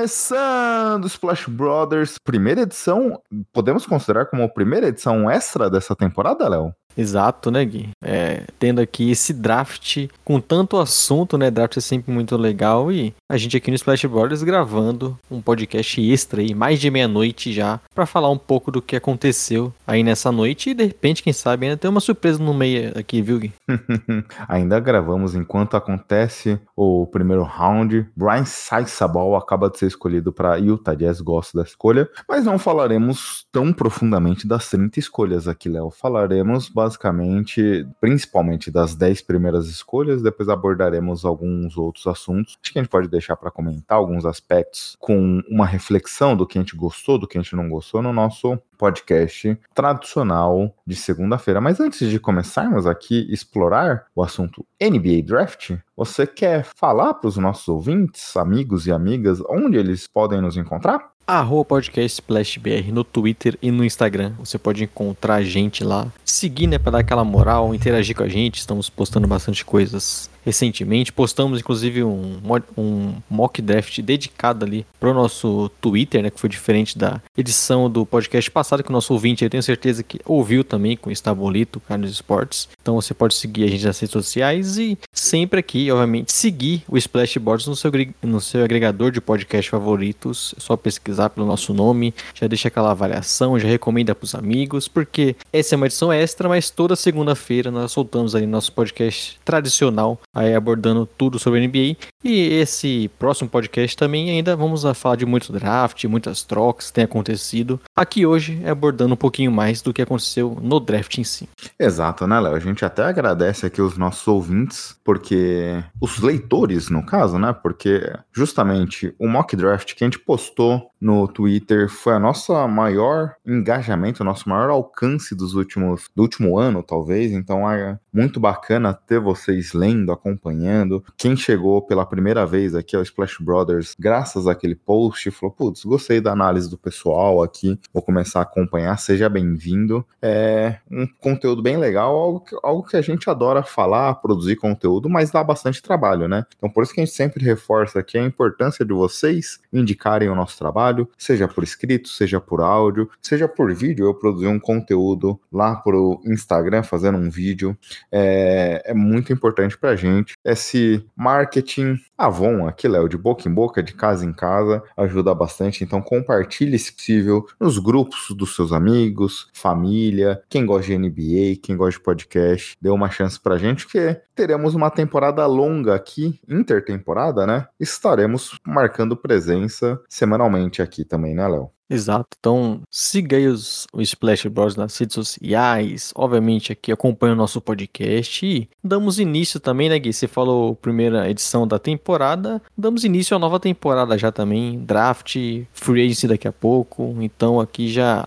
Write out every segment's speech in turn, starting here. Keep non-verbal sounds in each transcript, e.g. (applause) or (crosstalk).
Começando Splash Brothers, primeira edição. Podemos considerar como a primeira edição extra dessa temporada, Léo? Exato, né, Gui? É, tendo aqui esse draft com tanto assunto, né? Draft é sempre muito legal e a gente aqui no Splash Brothers gravando um podcast extra aí, mais de meia-noite já, para falar um pouco do que aconteceu aí nessa noite e de repente, quem sabe, ainda tem uma surpresa no meio aqui, viu, Gui? (laughs) ainda gravamos enquanto acontece o primeiro round. Brian Saisabal acaba de ser escolhido para Utah Jazz, gosto da escolha, mas não falaremos tão profundamente das 30 escolhas aqui, Léo. Falaremos basicamente, principalmente das 10 primeiras escolhas, depois abordaremos alguns outros assuntos. Acho que a gente pode deixar para comentar alguns aspectos com uma reflexão do que a gente gostou, do que a gente não gostou no nosso podcast tradicional de segunda-feira. Mas antes de começarmos aqui explorar o assunto NBA Draft, você quer falar para os nossos ouvintes, amigos e amigas, onde eles podem nos encontrar? Arroba podcast SplashBR no Twitter e no Instagram. Você pode encontrar a gente lá. Seguir, né, para dar aquela moral, interagir com a gente. Estamos postando bastante coisas recentemente. Postamos, inclusive, um, um mock draft dedicado ali pro nosso Twitter, né? Que foi diferente da edição do podcast passado, que o nosso ouvinte, eu tenho certeza que ouviu também com o Estabolito, Carlos Esportes. Então você pode seguir a gente nas redes sociais e sempre aqui, obviamente, seguir o Splashboards no seu, no seu agregador de podcast favoritos. É só pesquisar pelo nosso nome, já deixa aquela avaliação, já recomenda pros amigos, porque essa é uma edição extra, mas toda segunda-feira nós soltamos ali nosso podcast tradicional aí abordando tudo sobre NBA. E esse próximo podcast também ainda vamos falar de muito draft, muitas trocas que tem acontecido. Aqui hoje é abordando um pouquinho mais do que aconteceu no draft em si. Exato, né, Léo? A gente até agradece aqui os nossos ouvintes, porque os leitores, no caso, né? Porque justamente o mock draft que a gente postou no Twitter foi a nossa maior engajamento, o nosso maior alcance dos últimos do último ano, talvez. Então é muito bacana ter vocês lendo, acompanhando. Quem chegou pela primeira vez aqui ao Splash Brothers, graças àquele post, falou: Putz, gostei da análise do pessoal aqui, vou começar a acompanhar, seja bem-vindo. É um conteúdo bem legal, algo que, algo que a gente adora falar, produzir conteúdo, mas dá bastante trabalho, né? Então por isso que a gente sempre reforça aqui a importância de vocês indicarem o nosso trabalho, seja por escrito, seja por áudio, seja por vídeo. Eu produzi um conteúdo lá pro Instagram, fazendo um vídeo. É, é muito importante pra gente. Esse marketing Avon aqui, Léo, de boca em boca, de casa em casa, ajuda bastante. Então compartilhe, se possível, nos grupos dos seus amigos, família, quem gosta de NBA, quem gosta de podcast, dê uma chance pra gente, que teremos uma temporada longa aqui, intertemporada, né? Estaremos marcando presença semanalmente aqui também, né, Léo? Exato. Então, siga aí os, o Splash Bros nas redes sociais. Obviamente, aqui acompanha o nosso podcast. E damos início também, né, Gui? Você falou primeira edição da temporada. Damos início à nova temporada já também. Draft, free agency daqui a pouco. Então, aqui já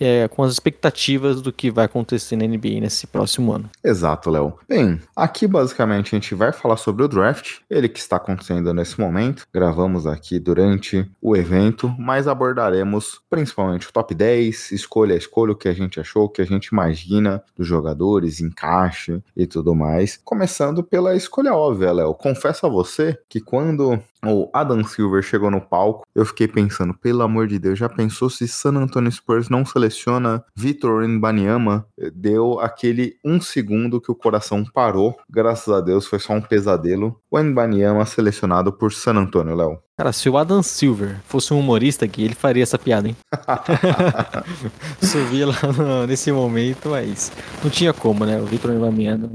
é, com as expectativas do que vai acontecer na NBA nesse próximo ano. Exato, Léo. Bem, aqui basicamente a gente vai falar sobre o draft, ele que está acontecendo nesse momento. Gravamos aqui durante o evento, mas abordaremos principalmente o top 10, escolha a escolha, o que a gente achou, o que a gente imagina dos jogadores, encaixe e tudo mais. Começando pela escolha óbvia, Léo. Confesso a você que quando o Adam Silver chegou no palco, eu fiquei pensando, pelo amor de Deus, já pensou se San Antonio Spurs não seleciona Vitor Mbanyama? Deu aquele um segundo que o coração parou, graças a Deus foi só um pesadelo. O Mbanyama selecionado por San Antonio, Léo. Cara, se o Adam Silver fosse um humorista aqui, ele faria essa piada, hein? (laughs) Subia lá no, nesse momento, mas não tinha como, né? O Vitor Mbanyama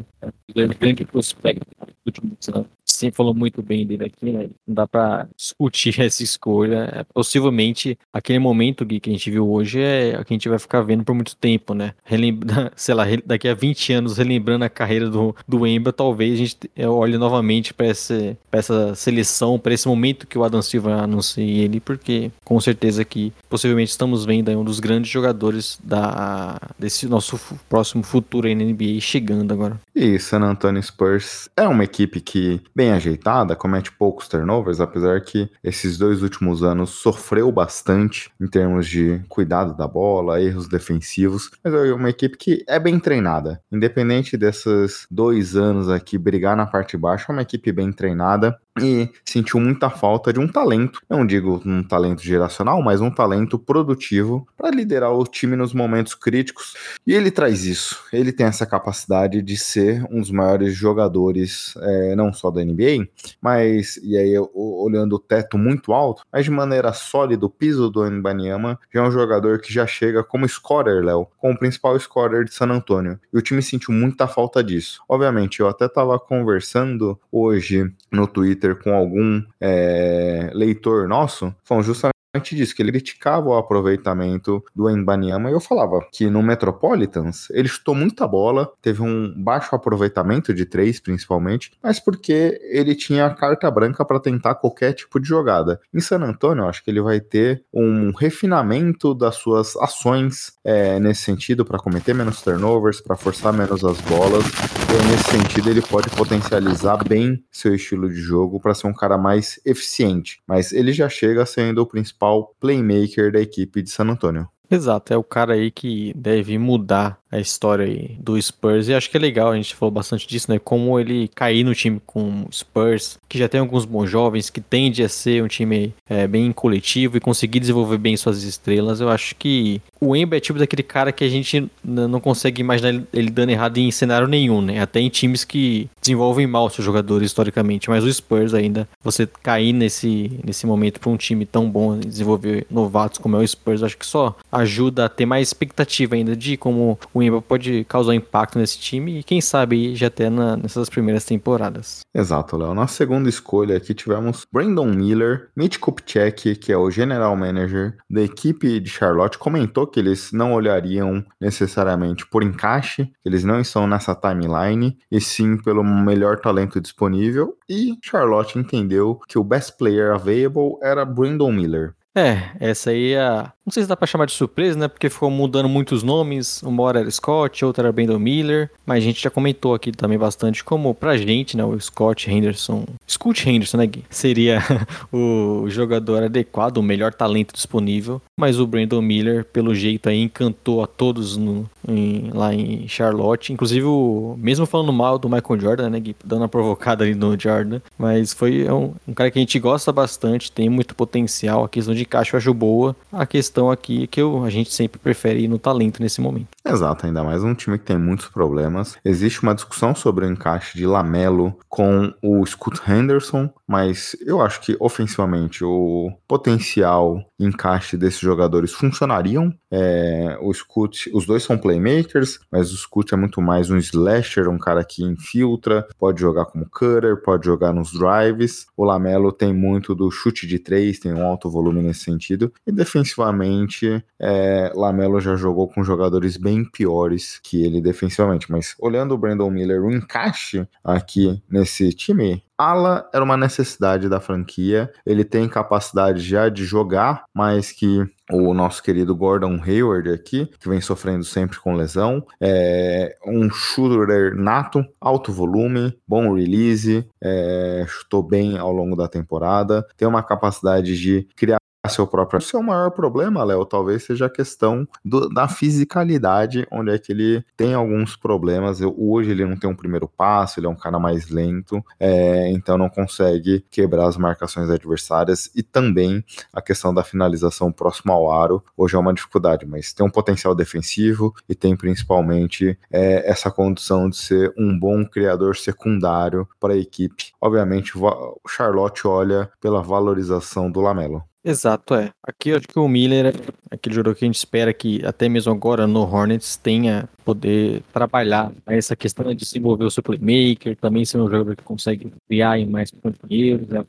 é grande prospecto do último ano sempre falou muito bem dele aqui, né? Não dá pra discutir (laughs) essa escolha. É, possivelmente, aquele momento que a gente viu hoje é o que a gente vai ficar vendo por muito tempo, né? Relembra, (laughs) sei lá, daqui a 20 anos, relembrando a carreira do, do Emba, talvez a gente olhe novamente para essa, essa seleção, para esse momento que o Adam Silva anuncie ele, porque com certeza que possivelmente estamos vendo aí um dos grandes jogadores da, desse nosso próximo futuro aí na NBA chegando agora. E San Antonio Spurs é uma equipe que, bem ajeitada, comete poucos turnovers, apesar que esses dois últimos anos sofreu bastante em termos de cuidado da bola, erros defensivos, mas é uma equipe que é bem treinada. Independente desses dois anos aqui brigar na parte de baixo, é uma equipe bem treinada e sentiu muita falta de um talento, não digo um talento geracional, mas um talento produtivo para liderar o time nos momentos críticos. E ele traz isso. Ele tem essa capacidade de ser um dos maiores jogadores, é, não só da NBA, mas e aí olhando o teto muito alto, mas de maneira sólida, o piso do Mbanyama já é um jogador que já chega como scorer, Léo, como principal scorer de San Antonio. E o time sentiu muita falta disso. Obviamente, eu até estava conversando hoje no Twitter Twitter com algum é, leitor nosso, foram justamente disso, que ele criticava o aproveitamento do Embanyama eu falava que no Metropolitans ele chutou muita bola, teve um baixo aproveitamento de três principalmente, mas porque ele tinha carta branca para tentar qualquer tipo de jogada. Em San Antonio, eu acho que ele vai ter um refinamento das suas ações é, nesse sentido para cometer menos turnovers, para forçar menos as bolas. E nesse sentido ele pode potencializar bem seu estilo de jogo para ser um cara mais eficiente, mas ele já chega sendo o principal principal playmaker da equipe de San Antonio. Exato, é o cara aí que deve mudar a história aí do Spurs. E acho que é legal, a gente falou bastante disso, né? Como ele cair no time com o Spurs, que já tem alguns bons jovens, que tende a ser um time é, bem coletivo e conseguir desenvolver bem suas estrelas. Eu acho que o Emba é tipo daquele cara que a gente não consegue imaginar ele dando errado em cenário nenhum, né? Até em times que desenvolvem mal seus jogadores historicamente. Mas o Spurs ainda, você cair nesse, nesse momento para um time tão bom desenvolver novatos como é o Spurs, acho que só ajuda a ter mais expectativa ainda de como o Pode causar impacto nesse time e quem sabe já até na, nessas primeiras temporadas. Exato, Léo. Na segunda escolha aqui tivemos Brandon Miller, Mitch Kupchak, que é o general manager da equipe de Charlotte, comentou que eles não olhariam necessariamente por encaixe, eles não estão nessa timeline, e sim pelo melhor talento disponível. E Charlotte entendeu que o best player available era Brandon Miller. É, essa aí é a, não sei se dá pra chamar de surpresa, né? Porque ficou mudando muitos nomes. Uma hora era Scott, outra era Brandon Miller. Mas a gente já comentou aqui também bastante como pra gente, né? O Scott Henderson. Scott Henderson, né, Gui? Seria (laughs) o jogador adequado, o melhor talento disponível. Mas o Brandon Miller, pelo jeito aí, encantou a todos no, em, lá em Charlotte. Inclusive, o, mesmo falando mal do Michael Jordan, né, Gui? Dando uma provocada ali no Jordan. Mas foi um, um cara que a gente gosta bastante, tem muito potencial. A questão de caixa eu acho boa. A questão questão aqui que eu, a gente sempre prefere ir no talento nesse momento. Exato, ainda mais um time que tem muitos problemas. Existe uma discussão sobre o encaixe de Lamelo com o Scoot Henderson, mas eu acho que ofensivamente o potencial encaixe desses jogadores funcionariam. É, o Scoot, os dois são playmakers, mas o Scoot é muito mais um slasher, um cara que infiltra, pode jogar como cutter, pode jogar nos drives. O Lamelo tem muito do chute de três, tem um alto volume nesse sentido. E defensivamente defensivamente, é, Lamelo já jogou com jogadores bem piores que ele defensivamente. Mas olhando o Brandon Miller, o encaixe aqui nesse time, ala era uma necessidade da franquia. Ele tem capacidade já de jogar, mas que o nosso querido Gordon Hayward aqui, que vem sofrendo sempre com lesão, é um shooter nato, alto volume, bom release, é, chutou bem ao longo da temporada, tem uma capacidade de criar seu próprio. O seu maior problema, Léo, talvez seja a questão do, da fisicalidade, onde é que ele tem alguns problemas. Eu, hoje ele não tem um primeiro passo, ele é um cara mais lento, é, então não consegue quebrar as marcações adversárias e também a questão da finalização próximo ao aro. Hoje é uma dificuldade, mas tem um potencial defensivo e tem principalmente é, essa condição de ser um bom criador secundário para a equipe. Obviamente, o Charlotte olha pela valorização do Lamelo. Exato, é. Aqui eu acho que o Miller é aquele jogador que a gente espera que até mesmo agora no Hornets tenha poder trabalhar essa questão de desenvolver o seu playmaker, também ser um jogador que consegue criar em mais companheiros, né?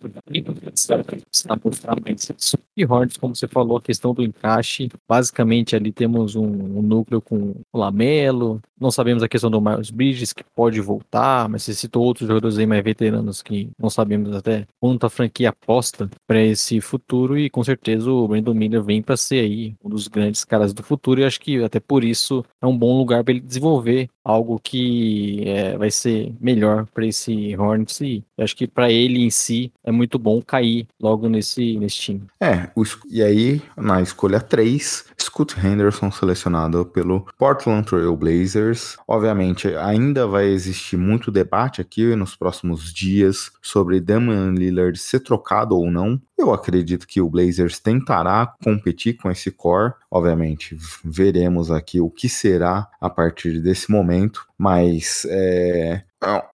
Está mostrar mais isso. E Hornets, como você falou, a questão do encaixe, basicamente ali temos um, um núcleo com o Lamelo, não sabemos a questão do Miles Bridges, que pode voltar, mas você citou outros jogadores aí mais veteranos que não sabemos até quanto a franquia aposta para esse futuro e com certeza o Brandon Miller vem para ser aí um dos grandes caras do futuro e acho que até por isso é um bom lugar para ele desenvolver algo que é, vai ser melhor para esse Hornets e acho que para ele em si é muito bom cair logo nesse, nesse time. É, e aí na escolha 3, Scott Henderson selecionado pelo Portland Trail Blazers. Obviamente, ainda vai existir muito debate aqui nos próximos dias sobre Damian Lillard ser trocado ou não. Eu acredito que o Blazers tentará competir com esse core. Obviamente, veremos aqui o que será a partir desse momento, mas é,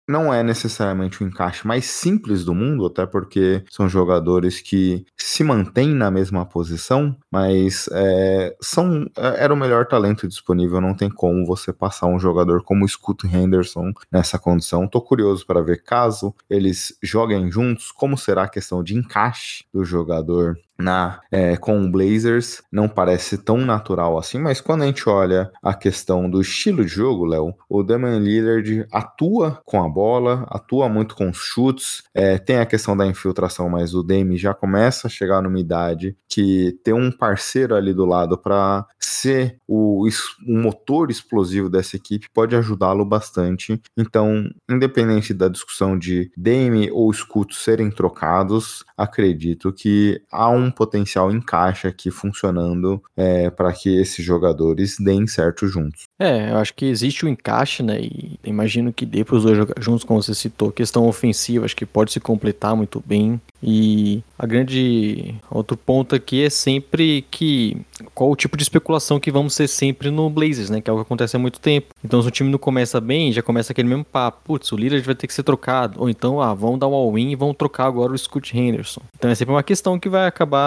não é necessariamente o encaixe mais simples do mundo, até porque são jogadores que se mantêm na mesma posição, mas é, são é, era o melhor talento disponível. Não tem como você passar um jogador como o Scoot Henderson nessa condição. Tô curioso para ver caso eles joguem juntos, como será a questão de encaixe do jogador na é, com o Blazers não parece tão natural assim, mas quando a gente olha a questão do estilo de jogo, Léo, o Damian Lillard atua com a bola, atua muito com os chutes, é, tem a questão da infiltração, mas o Dame já começa a chegar numa idade que ter um parceiro ali do lado para ser o, o motor explosivo dessa equipe pode ajudá-lo bastante. Então, independente da discussão de Dame ou Scoot serem trocados, acredito que há um potencial encaixe aqui funcionando é, para que esses jogadores deem certo juntos. É, eu acho que existe o um encaixe, né? E imagino que dê para os dois juntos, como você citou. Questão ofensiva, acho que pode se completar muito bem. E a grande outro ponto aqui é sempre que qual o tipo de especulação que vamos ser sempre no Blazers, né? Que é o que acontece há muito tempo. Então, se o time não começa bem, já começa aquele mesmo papo. Putz, o Lillard vai ter que ser trocado. Ou então, ah, vão dar um all-in e vão trocar agora o Scott Henderson. Então é sempre uma questão que vai acabar,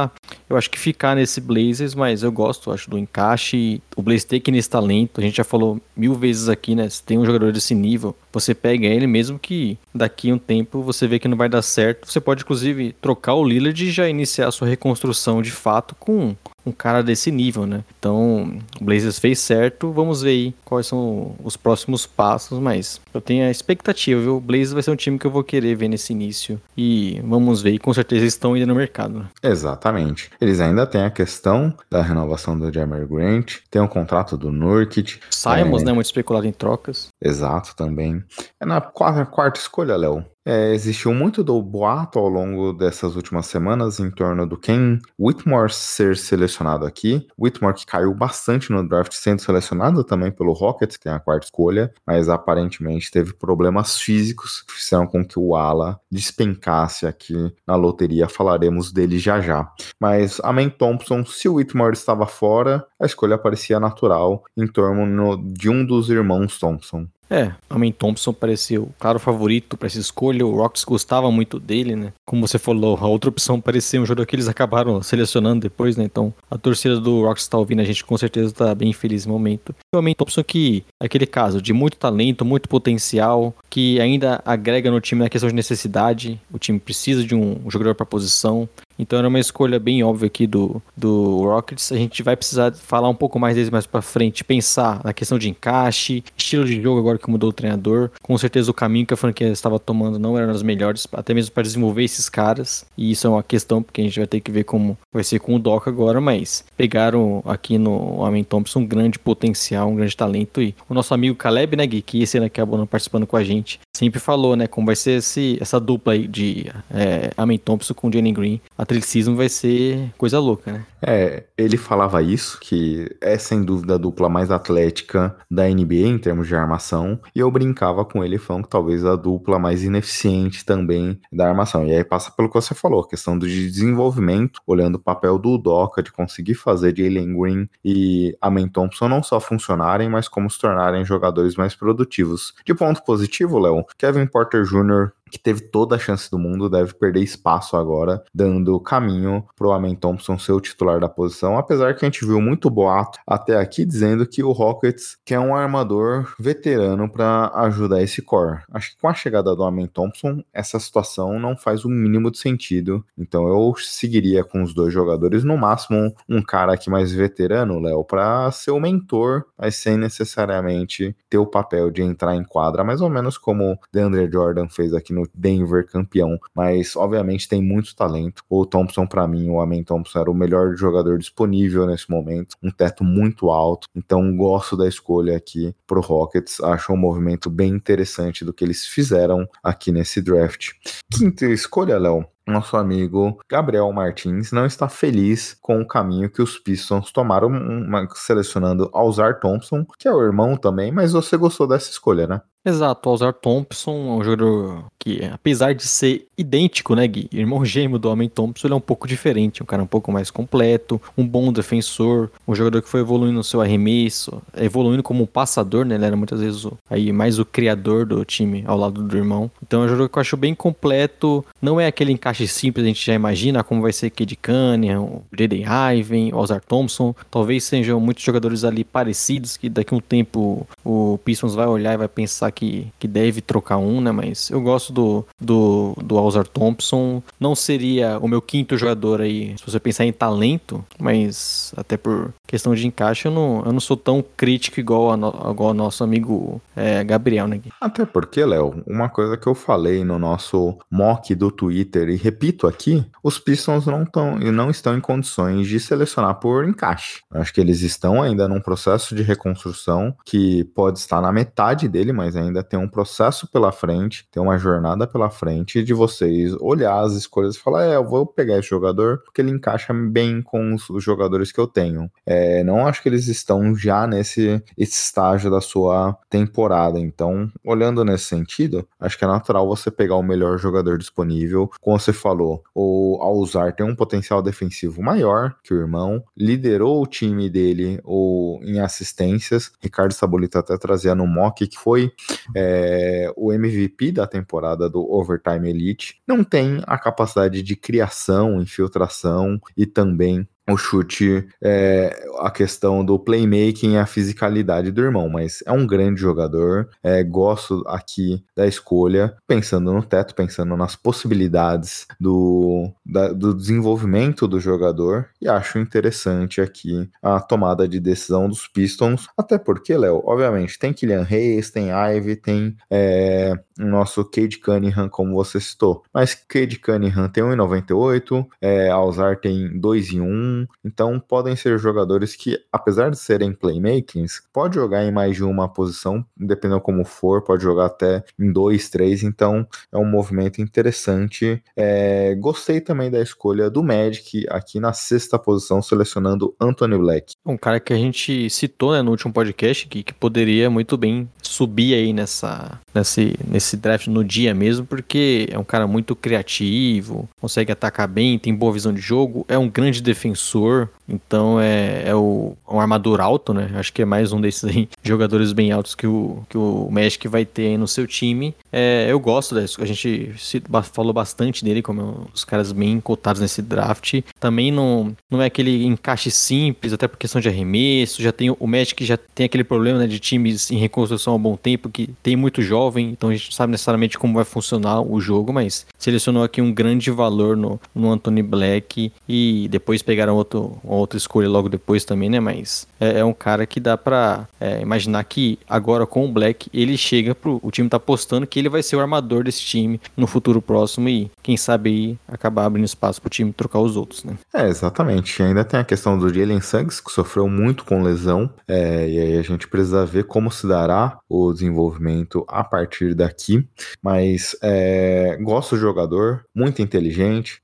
eu acho que ficar nesse Blazers, mas eu gosto, acho, do encaixe. O Blazers tem que nesse talento. A gente já falou mil vezes aqui, né? Se tem um jogador desse nível, você pega ele, mesmo que daqui a um tempo você vê que não vai dar certo. Você pode, inclusive, trocar o Lillard e já iniciar a sua reconstrução de fato com um cara desse nível, né? Então, o Blazers fez certo, vamos ver aí quais são os próximos passos, mas eu tenho a expectativa, viu? O Blazers vai ser um time que eu vou querer ver nesse início e vamos ver, e com certeza estão ainda no mercado. Né? Exatamente. Eles ainda têm a questão da renovação do Jammer Grant, tem o um contrato do Nurkic. Simons, é... né? Muito especulado em trocas. Exato, também. É na quarta, quarta escolha, Léo. É, existiu muito do boato ao longo dessas últimas semanas em torno do Ken Whitmore ser selecionado aqui. Whitmore que caiu bastante no draft, sendo selecionado também pelo Rockets, que tem a quarta escolha, mas aparentemente teve problemas físicos que fizeram com que o Ala despencasse aqui na loteria. Falaremos dele já já. Mas a Man Thompson, se o Whitmore estava fora, a escolha parecia natural em torno de um dos irmãos Thompson. É, Amen Thompson pareceu o claro favorito para essa escolha. O Rocks gostava muito dele, né? Como você falou, a outra opção parecia um jogador que eles acabaram selecionando depois, né? Então a torcida do Rocks tá ouvindo a gente com certeza tá bem feliz no momento. O Amen Thompson que é aquele caso de muito talento, muito potencial, que ainda agrega no time na questão de necessidade. O time precisa de um jogador para posição. Então era uma escolha bem óbvia aqui do, do Rockets. A gente vai precisar falar um pouco mais deles mais para frente, pensar na questão de encaixe, estilo de jogo agora que mudou o treinador. Com certeza o caminho que a franquia estava tomando não era das melhores, até mesmo para desenvolver esses caras. E isso é uma questão, porque a gente vai ter que ver como vai ser com o Doc agora, mas pegaram aqui no Amen Thompson um grande potencial, um grande talento. E o nosso amigo Caleb, né, Gui, que esse ano acabou não participando com a gente, sempre falou, né, como vai ser esse, essa dupla aí de é, Thompson com Jenny Green atleticismo vai ser coisa louca, né? É, ele falava isso, que é sem dúvida a dupla mais atlética da NBA em termos de armação, e eu brincava com ele falando que talvez a dupla mais ineficiente também da armação. E aí passa pelo que você falou, questão do desenvolvimento, olhando o papel do Doca de conseguir fazer Jalen Green e Amen Thompson não só funcionarem, mas como se tornarem jogadores mais produtivos. De ponto positivo, Léo, Kevin Porter Jr que teve toda a chance do mundo, deve perder espaço agora, dando caminho pro Amen Thompson ser o titular da posição, apesar que a gente viu muito boato até aqui dizendo que o Rockets quer um armador veterano para ajudar esse core. Acho que com a chegada do Amen Thompson, essa situação não faz o mínimo de sentido. Então eu seguiria com os dois jogadores, no máximo um cara aqui mais veterano, Léo, para ser o mentor, mas sem necessariamente ter o papel de entrar em quadra, mais ou menos como DeAndre Jordan fez aqui no Denver campeão. Mas obviamente tem muito talento. O Thompson, para mim, o Amen Thompson era o melhor jogador disponível nesse momento, um teto muito alto. Então gosto da escolha aqui pro Rockets. Acho um movimento bem interessante do que eles fizeram aqui nesse draft. Quinta escolha, Léo nosso amigo Gabriel Martins não está feliz com o caminho que os Pistons tomaram, uma, selecionando Alzar Thompson, que é o irmão também, mas você gostou dessa escolha, né? Exato, Alzar Thompson é um jogador que, apesar de ser idêntico, né, Gui? Irmão gêmeo do Homem Thompson, ele é um pouco diferente, um cara um pouco mais completo, um bom defensor, um jogador que foi evoluindo no seu arremesso, evoluindo como um passador, né? Ele era muitas vezes o, aí mais o criador do time ao lado do irmão. Então é um jogador que eu acho bem completo, não é aquele encaixe simples, a gente já imagina como vai ser Cade Cunningham, Jaden Iven, Alzar Thompson, talvez sejam muitos jogadores ali parecidos que daqui a um tempo o Pistons vai olhar e vai pensar que, que deve trocar um, né? Mas eu gosto do, do, do Alzar Thompson. Não seria o meu quinto jogador aí, se você pensar em talento, mas até por questão de encaixe, eu não, eu não sou tão crítico igual a, no, ao nosso amigo é, Gabriel, né? Até porque, Léo, uma coisa que eu falei no nosso mock do Twitter e repito aqui, os Pistons não, tão, não estão em condições de selecionar por encaixe. Eu acho que eles estão ainda num processo de reconstrução que pode estar na metade dele, mas ainda tem um processo pela frente, tem uma jornada pela frente de vocês olhar as escolhas e falar: é, eu vou pegar esse jogador porque ele encaixa bem com os, os jogadores que eu tenho. É, não acho que eles estão já nesse estágio da sua temporada. Então, olhando nesse sentido, acho que é natural você pegar o melhor jogador disponível. Como você falou, o Alzar tem um potencial defensivo maior que o irmão, liderou o time dele ou em assistências. Ricardo Sabolita até trazia no mock que foi é, o MVP da temporada do Overtime Elite. Não tem a capacidade de criação, infiltração e também o chute, é, a questão do playmaking e a fisicalidade do irmão, mas é um grande jogador. É, gosto aqui da escolha, pensando no teto, pensando nas possibilidades do, da, do desenvolvimento do jogador, e acho interessante aqui a tomada de decisão dos Pistons, até porque, Léo, obviamente, tem Kylian Hayes, tem Ivy, tem é, o nosso Cade Cunningham, como você citou, mas Cade Cunningham tem 1,98, é, Alzar tem 2 em 1, então podem ser jogadores que, apesar de serem playmakings, pode jogar em mais de uma posição, dependendo como for, pode jogar até em dois, três. Então é um movimento interessante. É, gostei também da escolha do Magic aqui na sexta posição, selecionando Anthony Black. Um cara que a gente citou né, no último podcast que, que poderia muito bem subir aí nessa, nesse, nesse draft no dia mesmo, porque é um cara muito criativo, consegue atacar bem, tem boa visão de jogo, é um grande defensor defensor, então é, é o, um armador alto, né? Acho que é mais um desses aí, (laughs) jogadores bem altos que o, que o Magic vai ter aí no seu time. É, eu gosto disso, a gente se, falou bastante dele, como os caras bem cotados nesse draft. Também não, não é aquele encaixe simples, até por questão de arremesso. Já tem o Magic já tem aquele problema né, de times em reconstrução há bom tempo, que tem muito jovem, então a gente não sabe necessariamente como vai funcionar o jogo, mas selecionou aqui um grande valor no, no Anthony Black e depois pegaram outro, outra escolha logo depois também, né? Mas é, é um cara que dá pra é, imaginar que agora com o Black ele chega pro. O time tá apostando que ele vai ser o armador desse time no futuro próximo e quem sabe aí acabar abrindo espaço pro time trocar os outros, né? É, exatamente. Ainda tem a questão do Jalen Suggs, que sofreu muito com lesão, é, e aí a gente precisa ver como se dará o desenvolvimento a partir daqui. Mas é, gosto do jogador, muito inteligente,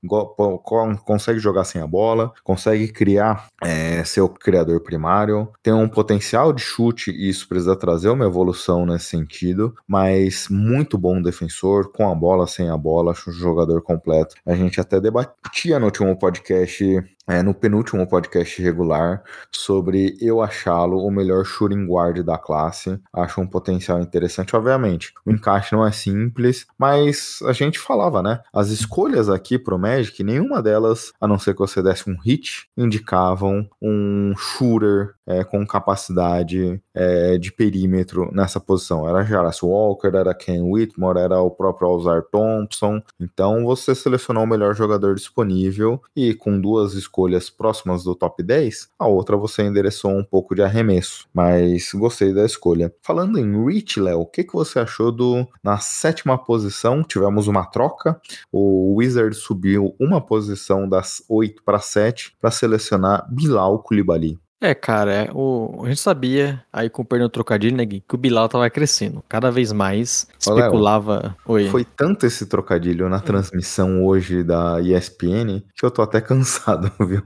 consegue jogar sem a bola, consegue criar é, seu criador primário, tem um potencial de chute e isso precisa trazer uma evolução nesse sentido, mas muito bom defensor, com a bola, sem a bola, acho um jogador completo. A gente até debatia no último podcast é, no penúltimo podcast regular sobre eu achá-lo o melhor shooting guard da classe. Acho um potencial interessante, obviamente. O encaixe não é simples, mas a gente falava, né? As escolhas aqui pro Magic, nenhuma delas, a não ser que você desse um hit, indicavam um shooter é, com capacidade é, de perímetro nessa posição. Era Jarvis Walker, era Ken Whitmore, era o próprio Alzar Thompson. Então você selecionou o melhor jogador disponível e com duas escolhas próximas do top 10, a outra você endereçou um pouco de arremesso. Mas gostei da escolha. Falando em Rich, Léo, o que, que você achou do na sétima posição? Tivemos uma troca. O Wizard subiu uma posição das 8 para 7 para selecionar Bilal Koulibaly. É, cara, é, o, a gente sabia, aí com o perdão trocadilho, né, Gui, que o Bilal tava crescendo. Cada vez mais especulava. Oi. Foi tanto esse trocadilho na transmissão hoje da ESPN que eu tô até (laughs) cansado, viu?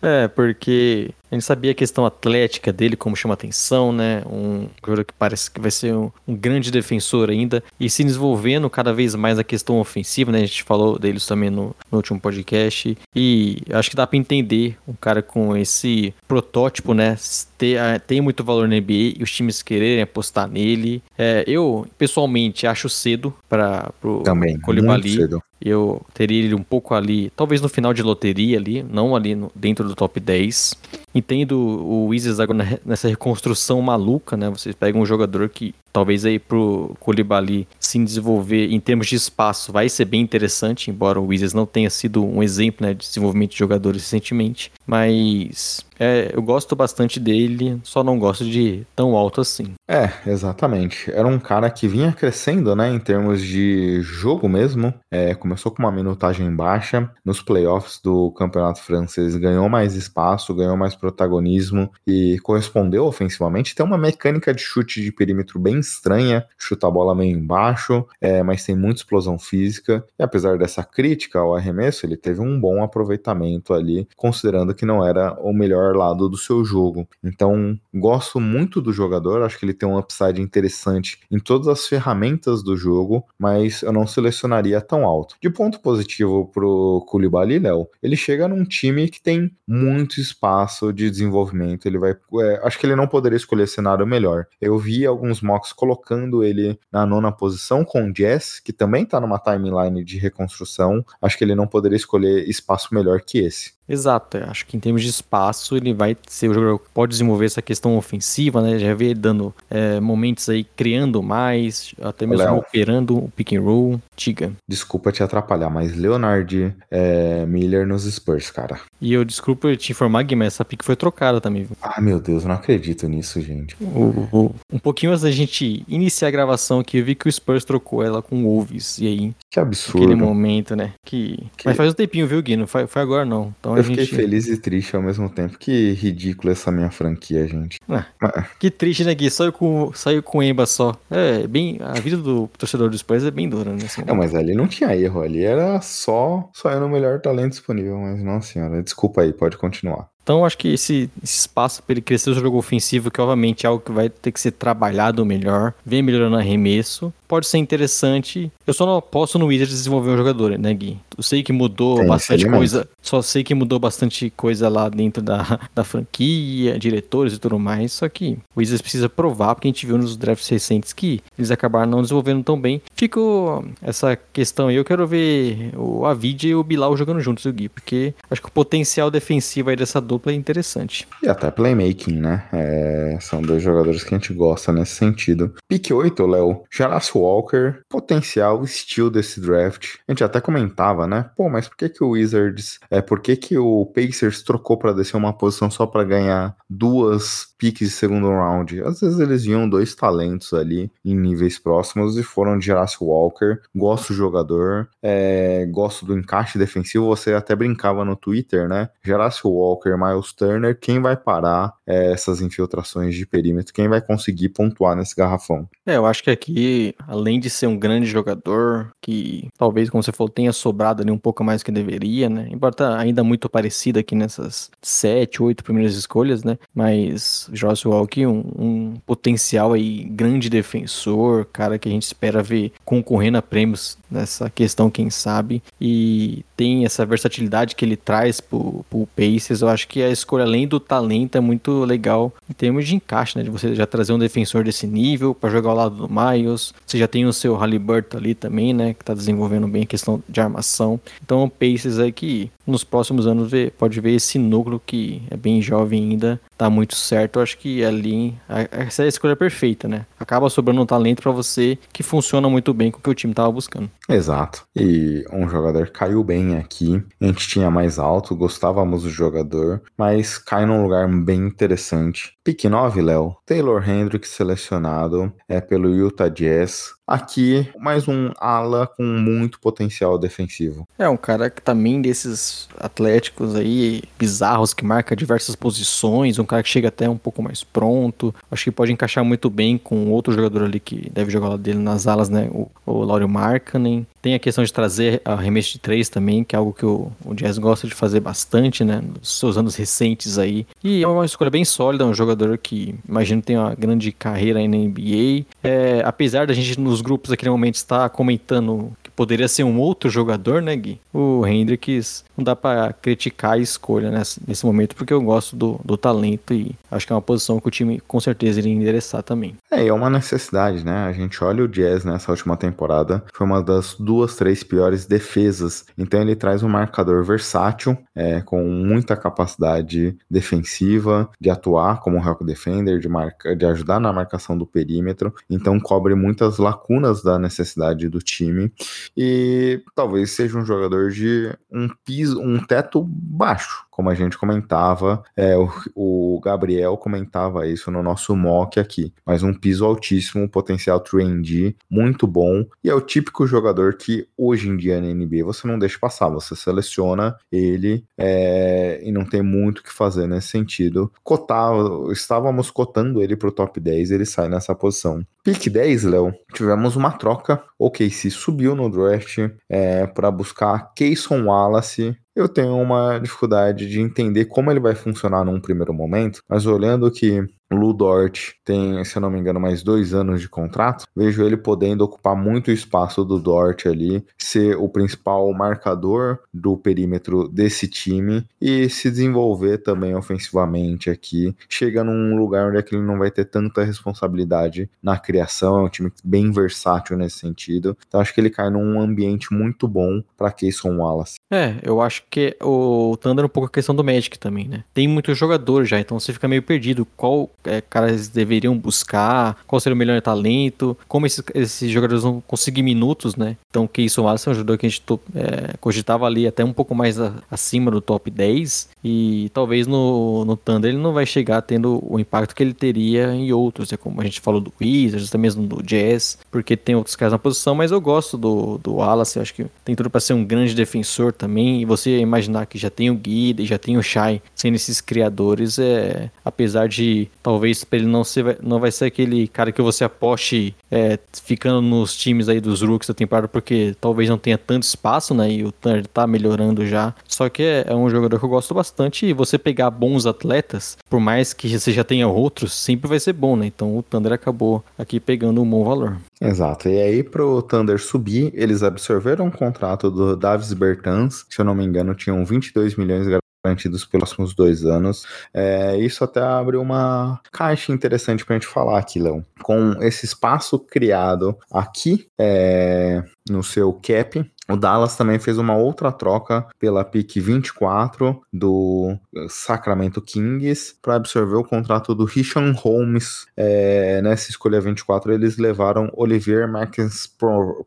É, porque a gente sabia a questão atlética dele, como chama atenção, né? Um jogador que parece que vai ser um, um, grande defensor ainda e se desenvolvendo cada vez mais a questão ofensiva, né? A gente falou deles também no, no último podcast e acho que dá para entender um cara com esse protótipo, né? Ter, tem muito valor na NBA e os times quererem apostar nele. É, eu, pessoalmente, acho cedo para o Colibali. cedo. Eu teria ele um pouco ali, talvez no final de loteria ali, não ali no, dentro do top 10. Entendo o Wizards agora nessa reconstrução maluca, né? Vocês pegam um jogador que talvez aí pro Colibali se desenvolver em termos de espaço vai ser bem interessante, embora o Wizards não tenha sido um exemplo né, de desenvolvimento de jogadores recentemente. Mas é, eu gosto bastante dele, só não gosto de tão alto assim. É, exatamente. Era um cara que vinha crescendo, né, em termos de jogo mesmo. É, começou com uma minutagem baixa. Nos playoffs do Campeonato Francês ganhou mais espaço, ganhou mais protagonismo e correspondeu ofensivamente. Tem uma mecânica de chute de perímetro bem estranha, chuta a bola meio embaixo, é, mas tem muita explosão física. E apesar dessa crítica ao arremesso, ele teve um bom aproveitamento ali, considerando que não era o melhor lado do seu jogo. Então, gosto muito do jogador, acho que ele tem um upside interessante em todas as ferramentas do jogo, mas eu não selecionaria tão alto. De ponto positivo pro Koulibaly, Léo, ele chega num time que tem muito espaço de desenvolvimento. Ele vai. É, acho que ele não poderia escolher cenário melhor. Eu vi alguns mocks colocando ele na nona posição com o Jess, que também tá numa timeline de reconstrução. Acho que ele não poderia escolher espaço melhor que esse. Exato, acho que em termos de espaço ele vai ser o jogador que pode desenvolver essa questão ofensiva, né? Já vê ele dando é, momentos aí criando mais, até mesmo Léo. operando o pick and roll. Diga. Desculpa te atrapalhar, mas Leonard é, Miller nos Spurs, cara. E eu desculpa te informar, Gui, mas essa pick foi trocada também. Viu? Ah, meu Deus, eu não acredito nisso, gente. O, o, um pouquinho antes da gente iniciar a gravação aqui, eu vi que o Spurs trocou ela com o Wolves. E aí. Que absurdo. Aquele momento, né? Que... que... Mas faz um tempinho, viu, Gui? Não foi, foi agora, não. Então eu fiquei feliz e triste ao mesmo tempo. Que ridículo essa minha franquia, gente. Ah, que triste, né, Gui? Saiu com, saiu com Emba só. É, bem. A vida do torcedor do Spurs é bem dura, né? Assim, não, mas ali não tinha erro. Ali era só só no melhor talento disponível. Mas não, senhora. Desculpa aí, pode continuar. Então, acho que esse, esse espaço para ele crescer o jogo ofensivo, que obviamente é algo que vai ter que ser trabalhado melhor, vem melhorando arremesso, pode ser interessante. Eu só não aposto no Wizards desenvolver um jogador, né, Gui? Eu sei que mudou bastante coisa, só sei que mudou bastante coisa lá dentro da, (laughs) da franquia, diretores e tudo mais, só que o Wizards precisa provar, porque a gente viu nos drafts recentes que eles acabaram não desenvolvendo tão bem. Ficou essa questão aí, eu quero ver o Avid e o Bilal jogando juntos, o Gui, porque acho que o potencial defensivo aí dessa dupla é interessante. E até playmaking, né? É, são dois jogadores que a gente gosta nesse sentido. Pique 8, Léo. Jaraço Walker, potencial estilo desse draft. A gente até comentava, né? Pô, mas por que que o Wizards, é, por que que o Pacers trocou para descer uma posição só para ganhar duas piques de segundo round? Às vezes eles viam dois talentos ali em níveis próximos e foram de Jurassic Walker. Gosto do jogador, é, gosto do encaixe defensivo. Você até brincava no Twitter, né? Jurassic Walker, Miles Turner, quem vai parar é, essas infiltrações de perímetro? Quem vai conseguir pontuar nesse garrafão? É, eu acho que aqui além de ser um grande jogador, que talvez, como você falou, tenha sobrado ali um pouco mais que deveria, né? Embora tá ainda muito parecido aqui nessas sete, oito primeiras escolhas, né? Mas Josh Walk, um, um potencial aí, grande defensor, cara que a gente espera ver concorrendo a prêmios nessa questão, quem sabe. E tem essa versatilidade que ele traz pro, pro Pacers. Eu acho que a escolha, além do talento, é muito legal em termos de encaixe, né? De você já trazer um defensor desse nível para jogar ao lado do Miles. Você já tem o seu Halliburton ali também, né? Que tá desenvolvendo bem a questão de armação. Então, o Pacers aí que nos próximos anos vê, pode ver esse núcleo que é bem jovem ainda, tá muito certo. Eu acho que ali essa é a escolha perfeita, né? Acaba sobrando um talento para você que funciona muito bem com o que o time tava buscando. Exato. E um jogador caiu bem aqui. A gente tinha mais alto, gostávamos do jogador, mas cai num lugar bem interessante. Pique 9, Léo. Taylor Hendricks selecionado é pelo Utah Jazz. Aqui, mais um ala com muito potencial defensivo. É, um cara que também desses atléticos aí, bizarros, que marca diversas posições, um cara que chega até um pouco mais pronto. Acho que pode encaixar muito bem com outro jogador ali que deve jogar dele nas alas, né? O, o Lauro Markkanen. Tem a questão de trazer arremesso de três também, que é algo que o, o Jazz gosta de fazer bastante, né? Nos seus anos recentes aí. E é uma escolha bem sólida, um jogador que imagino tem uma grande carreira aí na NBA. É, apesar da gente nos grupos aqui no momento estar comentando poderia ser um outro jogador, né, Gui? O Hendricks não dá para criticar a escolha nesse, nesse momento, porque eu gosto do, do talento e acho que é uma posição que o time com certeza iria endereçar também. É, é uma necessidade, né? A gente olha o Jazz nessa última temporada, foi uma das duas, três piores defesas. Então ele traz um marcador versátil, é, com muita capacidade defensiva, de atuar como help defender, de, marca, de ajudar na marcação do perímetro. Então cobre muitas lacunas da necessidade do time. E talvez seja um jogador de um piso, um teto baixo como a gente comentava, é, o, o, Gabriel comentava isso no nosso mock aqui, mas um piso altíssimo, potencial 3D muito bom, e é o típico jogador que hoje em dia na NBA você não deixa passar, você seleciona ele é, e não tem muito o que fazer nesse sentido. Cotar, estávamos cotando ele para o top 10, ele sai nessa posição. Pick 10, Léo, tivemos uma troca. O KC subiu no draft é, para buscar Keyson Wallace eu tenho uma dificuldade de entender como ele vai funcionar num primeiro momento, mas olhando que Lu Dort tem, se eu não me engano, mais dois anos de contrato. Vejo ele podendo ocupar muito espaço do Dort ali, ser o principal marcador do perímetro desse time e se desenvolver também ofensivamente aqui. Chega num lugar onde é ele não vai ter tanta responsabilidade na criação. É um time bem versátil nesse sentido. Então acho que ele cai num ambiente muito bom para Keyson Wallace. É, eu acho que o Thunder é um pouco a questão do Magic também, né? Tem muitos jogadores já, então você fica meio perdido. Qual é, caras deveriam buscar, qual seria o melhor talento, como esses, esses jogadores vão conseguir minutos, né? Então, que isso Wallace é um jogador que a gente é, cogitava ali até um pouco mais a, acima do top 10 e talvez no, no Thunder ele não vai chegar tendo o impacto que ele teria em outros, é como a gente falou do Wizards, até mesmo do Jazz, porque tem outros caras na posição, mas eu gosto do, do Wallace, acho que tem tudo para ser um grande defensor também, e você imaginar que já tem o Guida e já tem o Shai sendo esses criadores, é, apesar de talvez ele não, ser, não vai ser aquele cara que você aposte é, ficando nos times aí dos rookies da temporada, porque talvez não tenha tanto espaço, né, e o Thunder tá melhorando já, só que é, é um jogador que eu gosto bastante e você pegar bons atletas, por mais que você já tenha outros, sempre vai ser bom, né? Então o Thunder acabou aqui pegando um bom valor. Exato. E aí, pro Thunder subir, eles absorveram o contrato do Davis Bertans, se eu não me engano, tinham 22 milhões garantidos pelos próximos dois anos. É, isso até abre uma caixa interessante para a gente falar aqui, Léo. Com esse espaço criado aqui é, no seu cap, o Dallas também fez uma outra troca pela pick 24 do Sacramento Kings para absorver o contrato do Richard Holmes. É, nessa escolha 24, eles levaram Olivier Marquez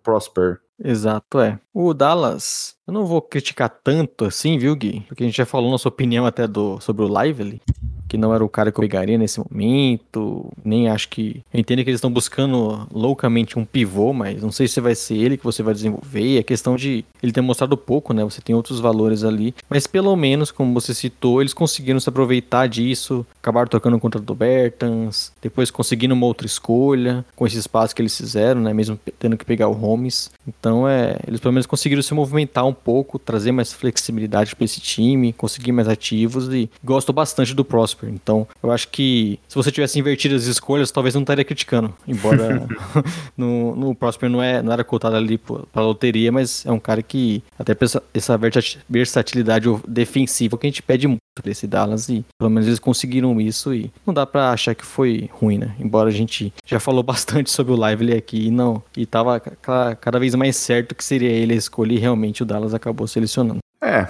Prosper. Exato, é. O Dallas, eu não vou criticar tanto assim, viu, Gui? Porque a gente já falou nossa opinião até do, sobre o Lively que não era o cara que eu pegaria nesse momento. Nem acho que. Eu entendo que eles estão buscando loucamente um pivô, mas não sei se vai ser ele que você vai desenvolver. É questão de ele ter mostrado pouco, né? Você tem outros valores ali. Mas pelo menos, como você citou, eles conseguiram se aproveitar disso. Acabaram tocando contra o Bertans. Depois conseguindo uma outra escolha com esse espaço que eles fizeram, né? Mesmo tendo que pegar o Holmes. Então, é, eles pelo menos conseguiram se movimentar um pouco, trazer mais flexibilidade para esse time, conseguir mais ativos e gosto bastante do Prosper. Então, eu acho que se você tivesse invertido as escolhas, talvez não estaria criticando. Embora (laughs) no, no Prosper não, é, não era cotado ali para loteria, mas é um cara que até essa, versatilidade defensiva que a gente pede muito para esse Dallas e pelo menos eles conseguiram isso e não dá para achar que foi ruim, né? Embora a gente já falou (laughs) bastante sobre o Lively aqui e não e tava cada vez mais certo que seria ele a escolha e realmente o Dallas acabou selecionando. É,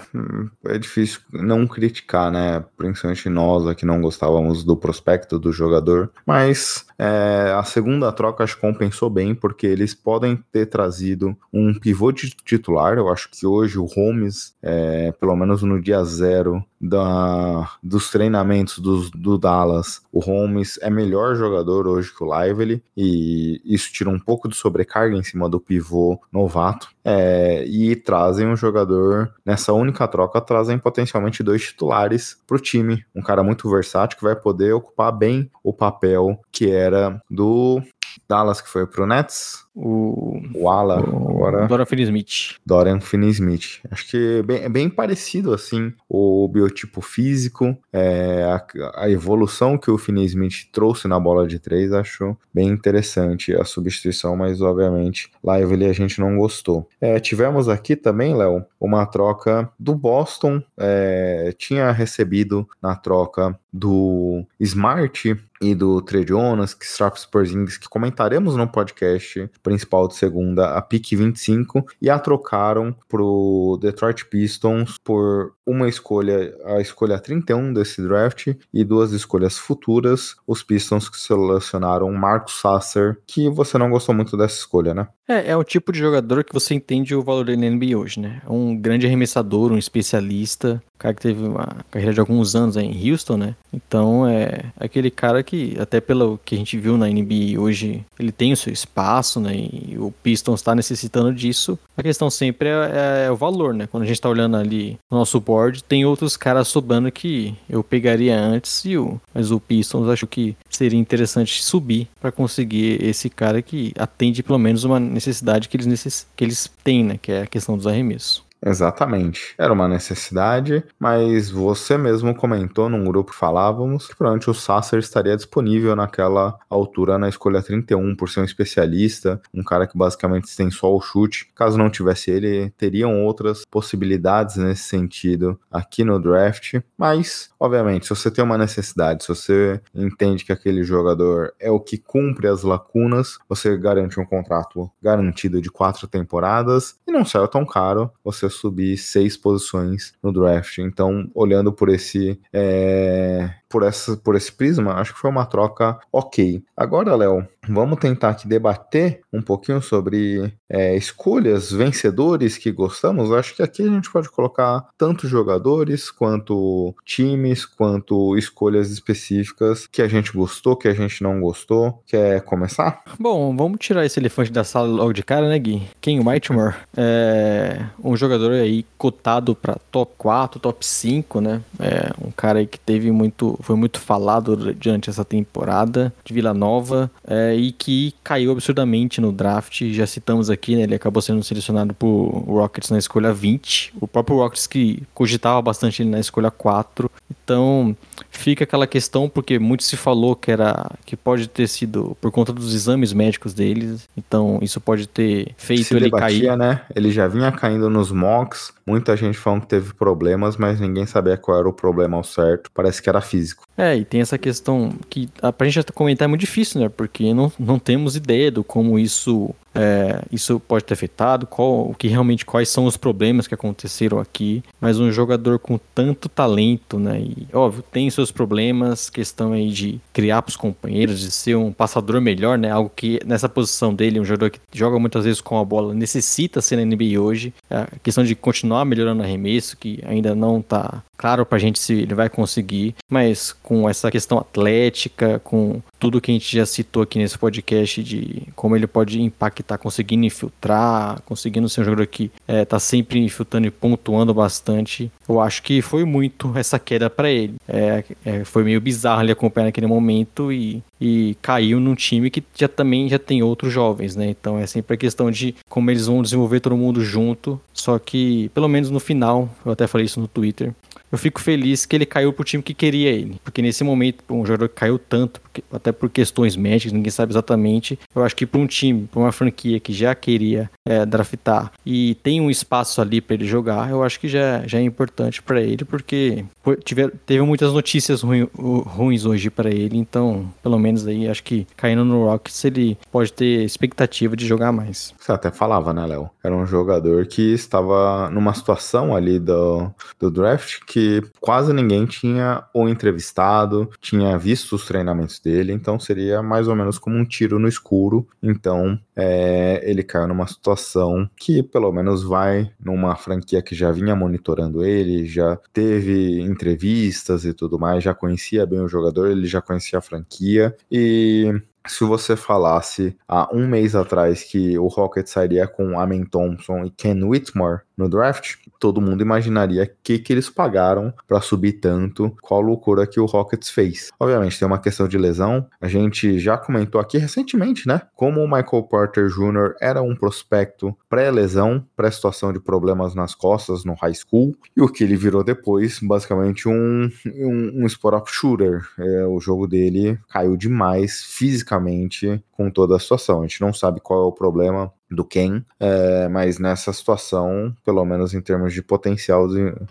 é difícil não criticar, né? Principalmente nós que não gostávamos do prospecto do jogador. Mas é, a segunda troca acho que compensou bem, porque eles podem ter trazido um pivô titular. Eu acho que hoje o Holmes, é, pelo menos no dia zero da, dos treinamentos do, do Dallas, o Holmes é melhor jogador hoje que o Lively, e isso tira um pouco de sobrecarga em cima do pivô novato. É, e trazem um jogador nessa única troca, trazem potencialmente dois titulares para o time. Um cara muito versátil que vai poder ocupar bem o papel que era do Dallas, que foi pro Nets. O, o Ala, o agora. Dorian Finney-Smith. Dorian Finney-Smith. Acho que é bem, é bem parecido, assim, o biotipo físico, é, a, a, evolução que o Finney-Smith trouxe na bola de três, acho bem interessante a substituição, mas obviamente Lively a gente não gostou. É, tivemos aqui também, Léo, uma troca do Boston, é, tinha recebido na troca do Smart e do Trey Jonas, que Straps Porzingis, que comentaremos no podcast principal de segunda, a pick 25, e a trocaram pro Detroit Pistons por uma escolha, a escolha 31 desse draft e duas escolhas futuras, os Pistons que selecionaram Marcus Sasser, que você não gostou muito dessa escolha, né? É, é o tipo de jogador que você entende o valor dele na NBA hoje, né? É um grande arremessador, um especialista, cara que teve uma carreira de alguns anos em Houston, né? Então é aquele cara que, até pelo que a gente viu na NBA hoje, ele tem o seu espaço, né? E o Pistons está necessitando disso. A questão sempre é, é, é, o valor, né? Quando a gente tá olhando ali no nosso board, tem outros caras sobrando que eu pegaria antes, e o, mas o Pistons acho que seria interessante subir para conseguir esse cara que atende pelo menos uma necessidade que eles, necess... que eles têm, né? Que é a questão dos arremessos. Exatamente. Era uma necessidade, mas você mesmo comentou num grupo que falávamos que provavelmente o Sasser estaria disponível naquela altura na escolha 31 por ser um especialista, um cara que basicamente tem só o chute. Caso não tivesse ele, teriam outras possibilidades nesse sentido aqui no draft, mas obviamente, se você tem uma necessidade, se você entende que aquele jogador é o que cumpre as lacunas, você garante um contrato garantido de quatro temporadas e não saiu tão caro, você subir seis posições no draft. Então, olhando por esse é, por, essa, por esse prisma, acho que foi uma troca ok. Agora, Léo, vamos tentar aqui debater um pouquinho sobre é, escolhas, vencedores que gostamos. Acho que aqui a gente pode colocar tanto jogadores, quanto times, quanto escolhas específicas que a gente gostou, que a gente não gostou. Quer começar? Bom, vamos tirar esse elefante da sala logo de cara, né, Gui? Ken Whitmore é um jogador aí cotado para top 4, top 5, né? É um cara aí que teve muito foi muito falado durante essa temporada de Vila Nova é, e que caiu absurdamente no draft. Já citamos aqui, né, ele acabou sendo selecionado por Rockets na escolha 20. O próprio Rockets que cogitava bastante ele na escolha 4. Então fica aquela questão porque muito se falou que era que pode ter sido por conta dos exames médicos deles. Então isso pode ter feito se ele debatia, cair. né? Ele já vinha caindo nos mocks. Muita gente falando que teve problemas, mas ninguém sabia qual era o problema ao certo. Parece que era físico. É, e tem essa questão que a, pra gente comentar é muito difícil, né? Porque não, não temos ideia do como isso é, isso pode ter afetado, qual, o que realmente quais são os problemas que aconteceram aqui. Mas um jogador com tanto talento, né? E óbvio, tem seus problemas, questão aí de criar para os companheiros, de ser um passador melhor, né? Algo que nessa posição dele, um jogador que joga muitas vezes com a bola, necessita ser na NBA hoje. É a questão de continuar melhorando o arremesso, que ainda não está claro pra gente se ele vai conseguir, mas com essa questão atlética, com tudo que a gente já citou aqui nesse podcast de como ele pode impactar, conseguindo infiltrar, conseguindo ser um jogador que é, tá sempre infiltrando e pontuando bastante. Eu acho que foi muito essa queda para ele. É, é, foi meio bizarro ele acompanhar naquele momento e, e caiu num time que já também já tem outros jovens, né? Então é sempre a questão de como eles vão desenvolver todo mundo junto. Só que, pelo menos no final, eu até falei isso no Twitter, eu fico feliz que ele caiu pro time que queria ele. Porque nesse momento, um jogador que caiu tanto, até por questões médicas, ninguém sabe exatamente. Eu acho que para um time, para uma franquia que já queria é, draftar e tem um espaço ali para ele jogar, eu acho que já, já é importante para ele, porque tiver, teve muitas notícias ruim, ruins hoje para ele. Então, pelo menos aí, acho que caindo no Rockets, ele pode ter expectativa de jogar mais. Você até falava, né, Léo? Era um jogador que estava numa situação ali do, do draft que quase ninguém tinha o entrevistado, tinha visto os treinamentos dele, então seria mais ou menos como um tiro no escuro. Então é, ele caiu numa situação que pelo menos vai numa franquia que já vinha monitorando ele, já teve entrevistas e tudo mais, já conhecia bem o jogador, ele já conhecia a franquia e se você falasse há um mês atrás que o Rocket sairia com Amen Thompson e Ken Whitmore no draft, todo mundo imaginaria que que eles pagaram para subir tanto, qual loucura que o Rockets fez. Obviamente tem uma questão de lesão, a gente já comentou aqui recentemente, né? Como o Michael Porter Jr. era um prospecto pré-lesão, pré-situação de problemas nas costas no high school, e o que ele virou depois, basicamente um, um, um spot-up shooter. É, o jogo dele caiu demais fisicamente com toda a situação. A gente não sabe qual é o problema do Ken, é, mas nessa situação, pelo menos em termos de potencial,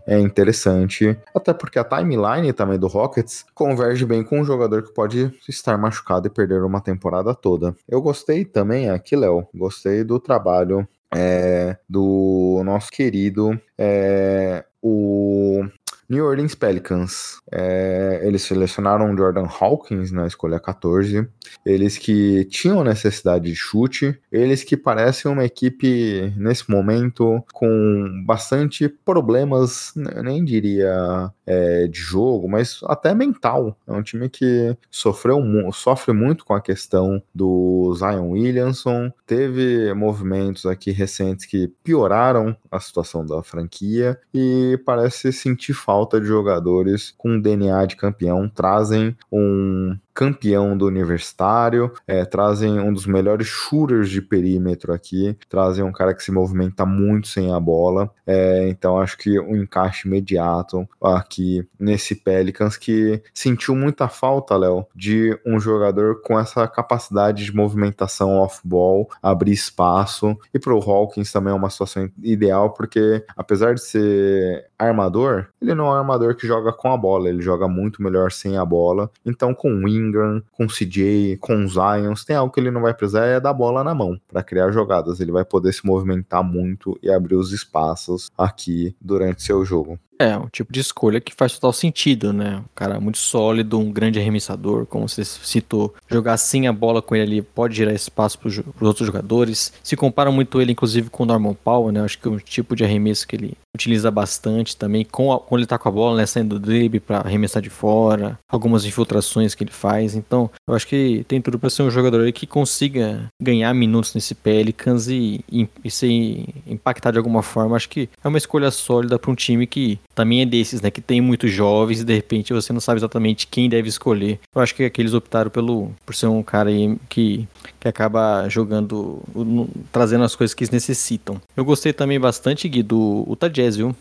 é interessante. Até porque a timeline também do Rockets converge bem com um jogador que pode estar machucado e perder uma temporada toda. Eu gostei também aqui, Léo, gostei do trabalho é, do nosso querido é, o New Orleans Pelicans. É, eles selecionaram Jordan Hawkins na escolha 14. Eles que tinham necessidade de chute. Eles que parecem uma equipe, nesse momento, com bastante problemas, né, nem diria é, de jogo, mas até mental. É um time que sofreu, sofre muito com a questão do Zion Williamson. Teve movimentos aqui recentes que pioraram a situação da franquia e parece sentir falta de jogadores com DNA de campeão, trazem um campeão do universitário, é, trazem um dos melhores shooters de perímetro aqui, trazem um cara que se movimenta muito sem a bola, é, então acho que um encaixe imediato aqui nesse Pelicans que sentiu muita falta, Léo, de um jogador com essa capacidade de movimentação off-ball, abrir espaço, e para o Hawkins também é uma situação ideal, porque apesar de ser armador, ele não é um armador que joga com a bola, ele joga muito melhor sem a bola, então com o Ingram, com CJ, com Zion, tem algo que ele não vai precisar é dar bola na mão para criar jogadas. Ele vai poder se movimentar muito e abrir os espaços aqui durante seu jogo. É, um tipo de escolha que faz total sentido, né? Um cara muito sólido, um grande arremessador, como você citou. Jogar sem a bola com ele ali pode gerar espaço para os outros jogadores. Se compara muito ele, inclusive, com o Norman Powell, né? Acho que é um tipo de arremesso que ele utiliza bastante também, com a, quando ele tá com a bola, né? Saindo do drible para arremessar de fora, algumas infiltrações que ele faz. Então, eu acho que tem tudo para ser um jogador que consiga ganhar minutos nesse Pelicans e, e, e ser impactado de alguma forma. Acho que é uma escolha sólida para um time que também é desses, né? Que tem muitos jovens e de repente você não sabe exatamente quem deve escolher. Eu acho que aqueles optaram pelo por ser um cara aí que, que acaba jogando, trazendo as coisas que eles necessitam. Eu gostei também bastante, Gui, do Utah Jazz, viu?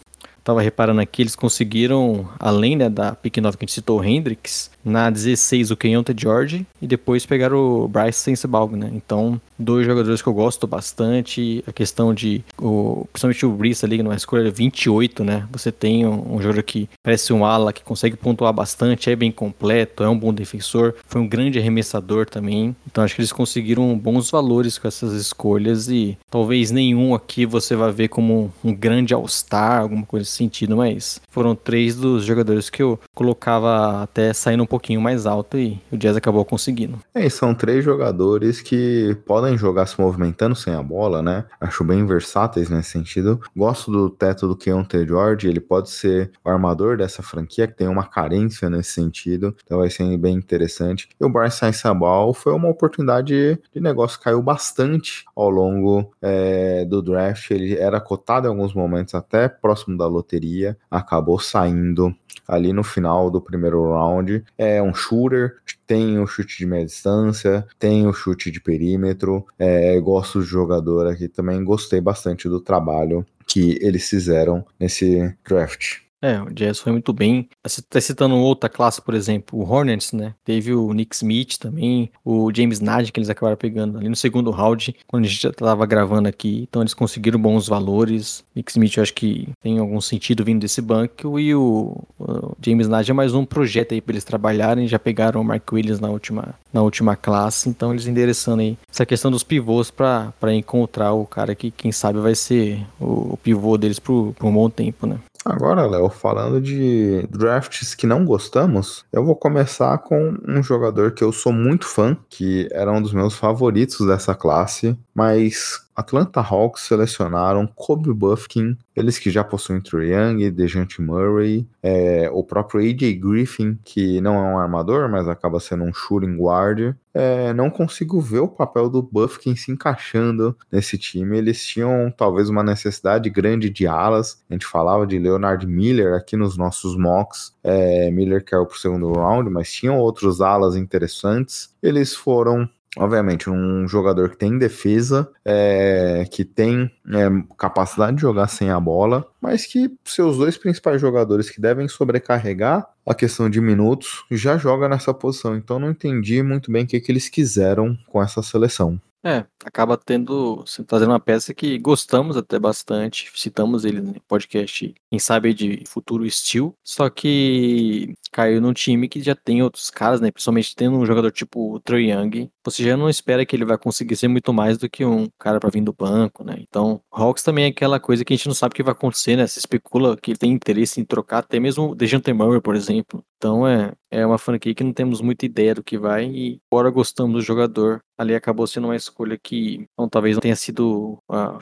Tava reparando aqui, eles conseguiram, além né, da pick 9 que a gente citou, o Hendrix, na 16 o Kenyon George e depois pegaram o Bryce Sensabaugh, né? Então, dois jogadores que eu gosto bastante. A questão de, o, principalmente o Brice ali, numa escolha 28, né? Você tem um, um, jogador que parece um ala, que consegue pontuar bastante, é bem completo, é um bom defensor, foi um grande arremessador também. Então, acho que eles conseguiram bons valores com essas escolhas e talvez nenhum aqui você vai ver como um grande All-Star, alguma coisa nesse sentido, mas foram três dos jogadores que eu colocava até saindo pouquinho mais alto e o Jazz acabou conseguindo. É, são três jogadores que podem jogar se movimentando sem a bola, né? Acho bem versáteis nesse sentido. Gosto do teto do Keontae George, ele pode ser o armador dessa franquia, que tem uma carência nesse sentido, então vai ser bem interessante. E o Bryce Sabal foi uma oportunidade de negócio, caiu bastante ao longo é, do draft, ele era cotado em alguns momentos até próximo da loteria, acabou saindo ali no final do primeiro round. É um shooter, tem o chute de meia distância, tem o chute de perímetro. É, gosto do jogador aqui também, gostei bastante do trabalho que eles fizeram nesse draft. É, o Jazz foi muito bem. Você tá citando outra classe, por exemplo, o Hornets, né? Teve o Nick Smith também, o James Nagy, que eles acabaram pegando ali no segundo round, quando a gente já tava gravando aqui. Então eles conseguiram bons valores. Nick Smith, eu acho que tem algum sentido vindo desse banco. E o, o James Nagy é mais um projeto aí para eles trabalharem. Já pegaram o Mark Williams na última, na última classe. Então eles endereçando aí essa questão dos pivôs para encontrar o cara que, quem sabe, vai ser o, o pivô deles por um bom tempo, né? Agora, Léo, falando de drafts que não gostamos, eu vou começar com um jogador que eu sou muito fã, que era um dos meus favoritos dessa classe, mas Atlanta Hawks selecionaram Kobe Buffkin, eles que já possuem Trae Young, Dejante Murray, é, o próprio AJ Griffin, que não é um armador, mas acaba sendo um shooting guard. É, não consigo ver o papel do Buffkin se encaixando nesse time. Eles tinham talvez uma necessidade grande de alas. A gente falava de Leonard Miller aqui nos nossos mocks. É, Miller caiu para o segundo round, mas tinham outros alas interessantes. Eles foram obviamente, um jogador que tem defesa, é, que tem é, capacidade de jogar sem a bola, mas que seus dois principais jogadores que devem sobrecarregar a questão de minutos já joga nessa posição. Então não entendi muito bem o que, que eles quiseram com essa seleção. É, acaba tendo, trazendo uma peça que gostamos até bastante, citamos ele no podcast, quem sabe de futuro Steel, só que caiu num time que já tem outros caras, né, principalmente tendo um jogador tipo o Trae Young, você já não espera que ele vai conseguir ser muito mais do que um cara para vir do banco, né, então Hawks também é aquela coisa que a gente não sabe o que vai acontecer, né, se especula que ele tem interesse em trocar até mesmo o Dejante Murray, por exemplo, então é, é uma franquia que não temos muita ideia do que vai e, embora gostamos do jogador, ali acabou sendo uma escolha que não, talvez não tenha sido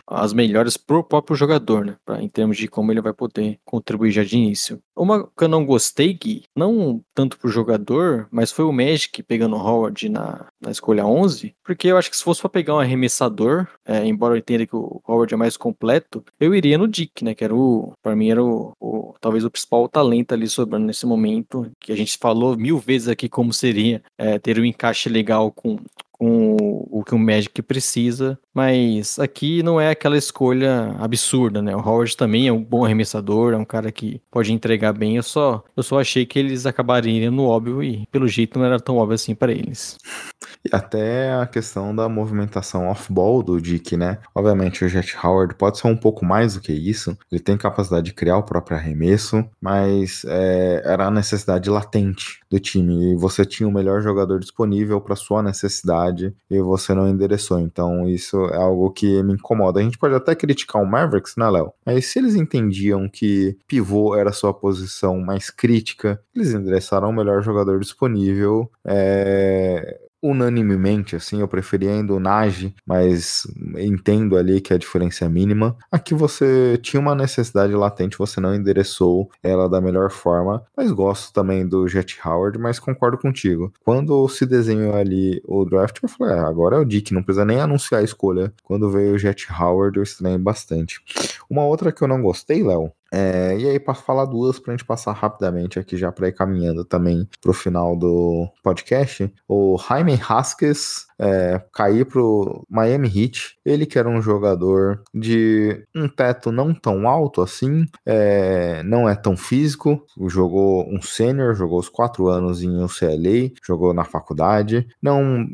as melhores pro próprio jogador, né? Pra, em termos de como ele vai poder contribuir já de início. Uma que eu não gostei, Gui, não tanto pro jogador, mas foi o Magic pegando o Howard na, na escolha 11, porque eu acho que se fosse para pegar um arremessador, é, embora eu entenda que o Howard é mais completo, eu iria no Dick, né? Que era o, para mim era o, o, talvez o principal talento ali sobrando nesse momento, que a gente falou mil vezes aqui como seria é, ter um encaixe legal com com o que o Magic precisa, mas aqui não é aquela escolha absurda, né? O Howard também é um bom arremessador, é um cara que pode entregar bem. Eu só, eu só achei que eles acabariam no óbvio e pelo jeito não era tão óbvio assim para eles. E até a questão da movimentação off-ball do Dick, né? Obviamente o Jet Howard pode ser um pouco mais do que isso. Ele tem capacidade de criar o próprio arremesso, mas é, era a necessidade latente do time. E você tinha o melhor jogador disponível para sua necessidade e você não endereçou. Então isso é algo que me incomoda. A gente pode até criticar o Mavericks, né, Léo? Mas se eles entendiam que pivô era a sua posição mais crítica, eles endereçaram o melhor jogador disponível. É unanimemente, assim, eu preferia ainda o Nage, mas entendo ali que a diferença é mínima. Aqui você tinha uma necessidade latente, você não endereçou ela da melhor forma, mas gosto também do Jet Howard, mas concordo contigo. Quando se desenhou ali o draft, eu falei, ah, agora é o Dick, não precisa nem anunciar a escolha. Quando veio o Jet Howard, eu estranhei bastante. Uma outra que eu não gostei, Léo, é, e aí, para falar duas, para a gente passar rapidamente aqui, já para ir caminhando também para o final do podcast, o Jaime Haskes é, cair pro Miami Heat. Ele que era um jogador de um teto não tão alto assim, é, não é tão físico, jogou um sênior, jogou os quatro anos em UCLA, jogou na faculdade, não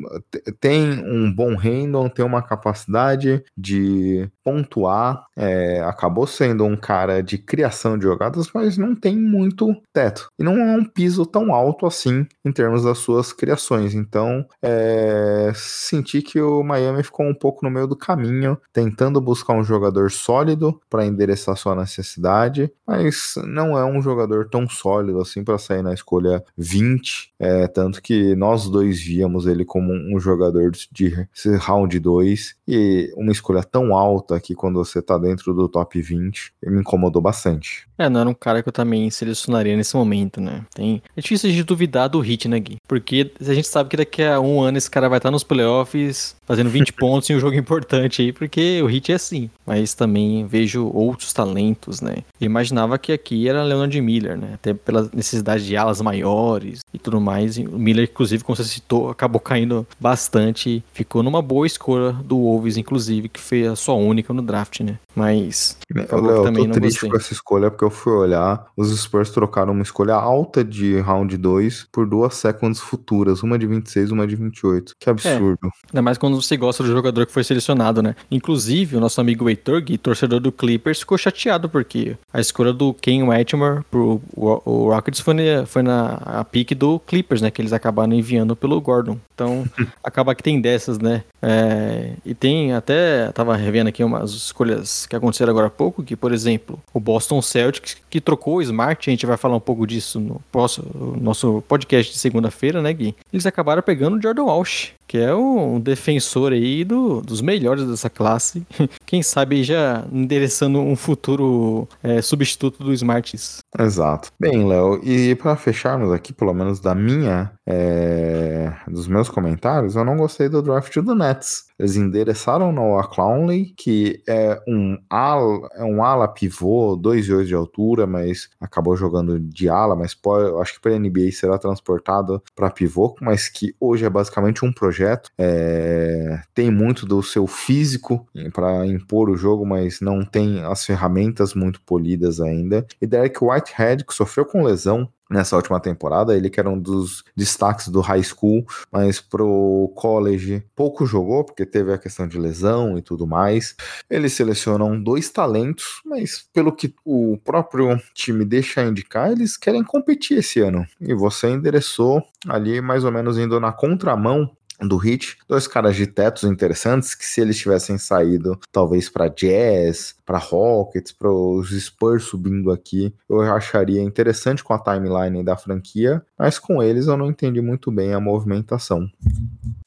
tem um bom handle, tem uma capacidade de pontuar, é, acabou sendo um cara de criação de jogadas, mas não tem muito teto. E não é um piso tão alto assim em termos das suas criações. Então, é, senti que o Miami ficou um pouco no meio do caminho, tentando buscar um jogador sólido para endereçar sua necessidade, mas não é um jogador tão sólido assim para sair na escolha 20. É, tanto que nós dois víamos ele como um jogador de round 2 e uma escolha tão alta que quando você tá dentro do top 20 me incomodou bastante. É, não era um cara que eu também selecionaria nesse momento, né? Tem... É difícil de duvidar do hit, né, Gui? Porque a gente sabe que daqui a um ano esse cara vai estar nos playoffs fazendo 20 (laughs) pontos em um jogo importante aí, porque o hit é assim. Mas também vejo outros talentos, né? Eu imaginava que aqui era Leonard Miller, né? Até pela necessidade de alas maiores e tudo mais. E o Miller, inclusive, como você citou, acabou caindo bastante. Ficou numa boa escolha do Wolves, inclusive, que foi a sua única no draft, né? Mas. Eu, também tô não triste gostei. com essa escolha porque eu fui olhar. Os Spurs trocaram uma escolha alta de round 2 por duas seconds futuras, uma de 26 uma de 28. Que absurdo. É, ainda mais quando você gosta do jogador que foi selecionado, né? Inclusive, o nosso amigo Heitor, Gui, torcedor do Clippers, ficou chateado porque a escolha do Ken Wetmore pro o Rockets foi, na, foi na a pique do Clippers, né? Que eles acabaram enviando pelo Gordon. Então, (laughs) acaba que tem dessas, né? É, e tem até, tava revendo aqui umas escolhas que aconteceram agora há pouco, que, por exemplo, o Boston Celtics, que trocou o Smart, a gente vai falar um pouco disso no próximo, nosso podcast de segunda-feira, né, Gui? Eles acabaram pegando o Jordan Walsh, que é um defensor aí do, dos melhores dessa classe. (laughs) Quem sabe já endereçando um futuro é, substituto do Smarts. Exato. Bem, Léo, e para fecharmos aqui, pelo menos da minha, é, dos meus comentários, eu não gostei do draft do Nets. Eles endereçaram Noah Clowney, que é um ala, é um ala pivô, 2,8 de altura, mas acabou jogando de ala, mas pode, acho que para NBA será transportado para pivô, mas que hoje é basicamente um projeto. É, tem muito do seu físico para impor o jogo, mas não tem as ferramentas muito polidas ainda. E Derek Whitehead, que sofreu com lesão nessa última temporada. Ele que era um dos destaques do high school, mas pro college pouco jogou, porque teve a questão de lesão e tudo mais. Eles selecionam dois talentos, mas pelo que o próprio time deixa indicar, eles querem competir esse ano. E você endereçou ali mais ou menos indo na contramão do Hit, dois caras de tetos interessantes que se eles tivessem saído talvez para Jazz, para Rockets, para os Spurs subindo aqui, eu acharia interessante com a timeline da franquia, mas com eles eu não entendi muito bem a movimentação.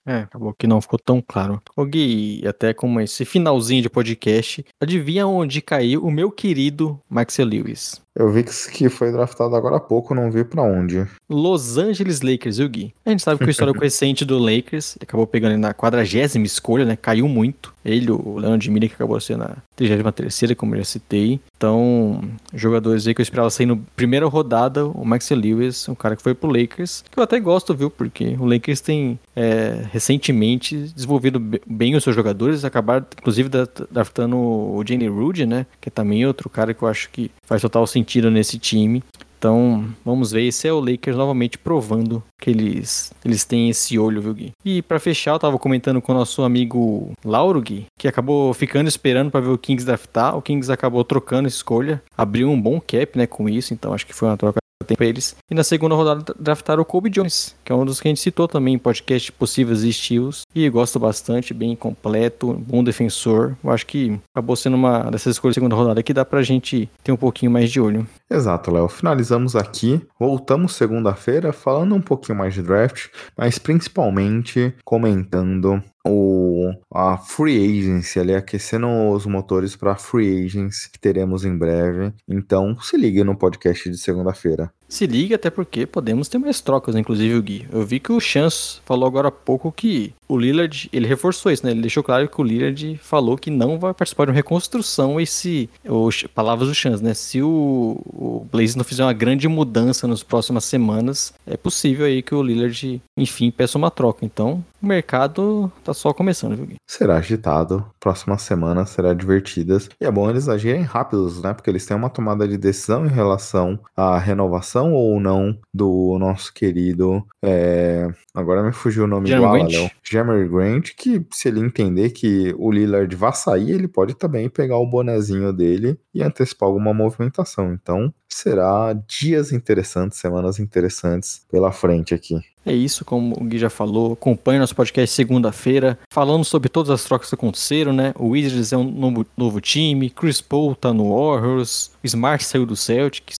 É, acabou que não ficou tão claro. O Gui, até como esse finalzinho de podcast, adivinha onde caiu o meu querido Maxwell Lewis? Eu vi que foi draftado agora há pouco, não vi para onde. Los Angeles Lakers, viu, Gui? A gente sabe que o histórico (laughs) recente do Lakers acabou pegando na quadragésima escolha, né? Caiu muito. Ele, o Leandro Miller, que acabou sendo a 33 como eu já citei. Então, jogadores aí que eu esperava sair na primeira rodada, o Max Lewis, um cara que foi pro Lakers, que eu até gosto, viu? Porque o Lakers tem é, recentemente desenvolvido bem os seus jogadores, acabaram inclusive draftando o Jenny Rude, né? Que é também outro cara que eu acho que faz total sentido nesse time. Então, vamos ver. Esse é o Lakers novamente provando que eles, eles têm esse olho, viu, Gui? E para fechar, eu tava comentando com o nosso amigo Lauro, Gui, que acabou ficando esperando para ver o Kings draftar. O Kings acabou trocando escolha, abriu um bom cap, né, com isso. Então, acho que foi uma troca tempo eles. E na segunda rodada draftaram o Kobe Jones, que é um dos que a gente citou também em podcast possíveis estilos. E gosto bastante, bem completo, bom defensor. Eu acho que acabou sendo uma dessas escolhas de segunda rodada que dá pra gente ter um pouquinho mais de olho. Exato, Léo. Finalizamos aqui. Voltamos segunda-feira falando um pouquinho mais de draft, mas principalmente comentando o, a Free Agency ali, aquecendo os motores para Free Agents que teremos em breve. Então, se ligue no podcast de segunda-feira. Se liga, até porque podemos ter mais trocas, inclusive o Gui. Eu vi que o Chance falou agora há pouco que o Lillard, ele reforçou isso, né? Ele deixou claro que o Lillard falou que não vai participar de uma reconstrução esse, os, palavras do Chance, né? Se o, o Blaze não fizer uma grande mudança nas próximas semanas, é possível aí que o Lillard, enfim, peça uma troca. Então, o mercado tá só começando, viu, Gui? Será agitado, próxima semana será divertidas. E é bom eles agirem rápidos, né? Porque eles têm uma tomada de decisão em relação à renovação movimentação ou não do nosso querido. é, Agora me fugiu o nome do Grant? Léo. Jeremy Grant, que se ele entender que o Lillard vai sair, ele pode também pegar o bonezinho dele e antecipar alguma movimentação. Então, será dias interessantes, semanas interessantes pela frente aqui. É isso, como o Gui já falou. Acompanhe nosso podcast segunda-feira, falando sobre todas as trocas que aconteceram, né? O Wizards é um novo, novo time, Chris Paul tá no Warriors, Smart saiu do Celtics.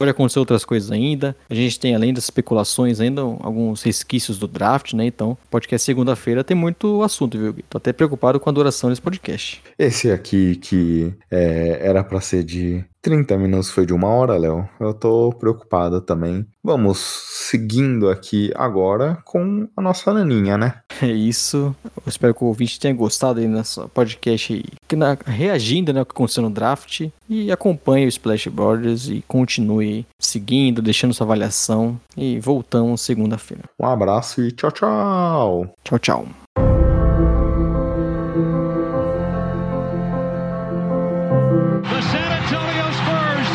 Pode acontecer outras coisas ainda. A gente tem, além das especulações, ainda alguns resquícios do draft, né? Então, podcast segunda-feira tem muito assunto, viu? Tô até preocupado com a duração desse podcast. Esse aqui que é, era pra ser de 30 minutos foi de uma hora, Léo. Eu tô preocupado também. Vamos seguindo aqui agora com a nossa naninha, né? (laughs) É isso. Eu espero que o ouvinte tenha gostado aí nessa podcast aí, que na- reagindo né, ao que aconteceu no draft. E acompanhe o Splash Brothers e continue seguindo, deixando sua avaliação. E voltamos segunda-feira. Um abraço e tchau, tchau! Tchau, tchau. The San Antonio Spurs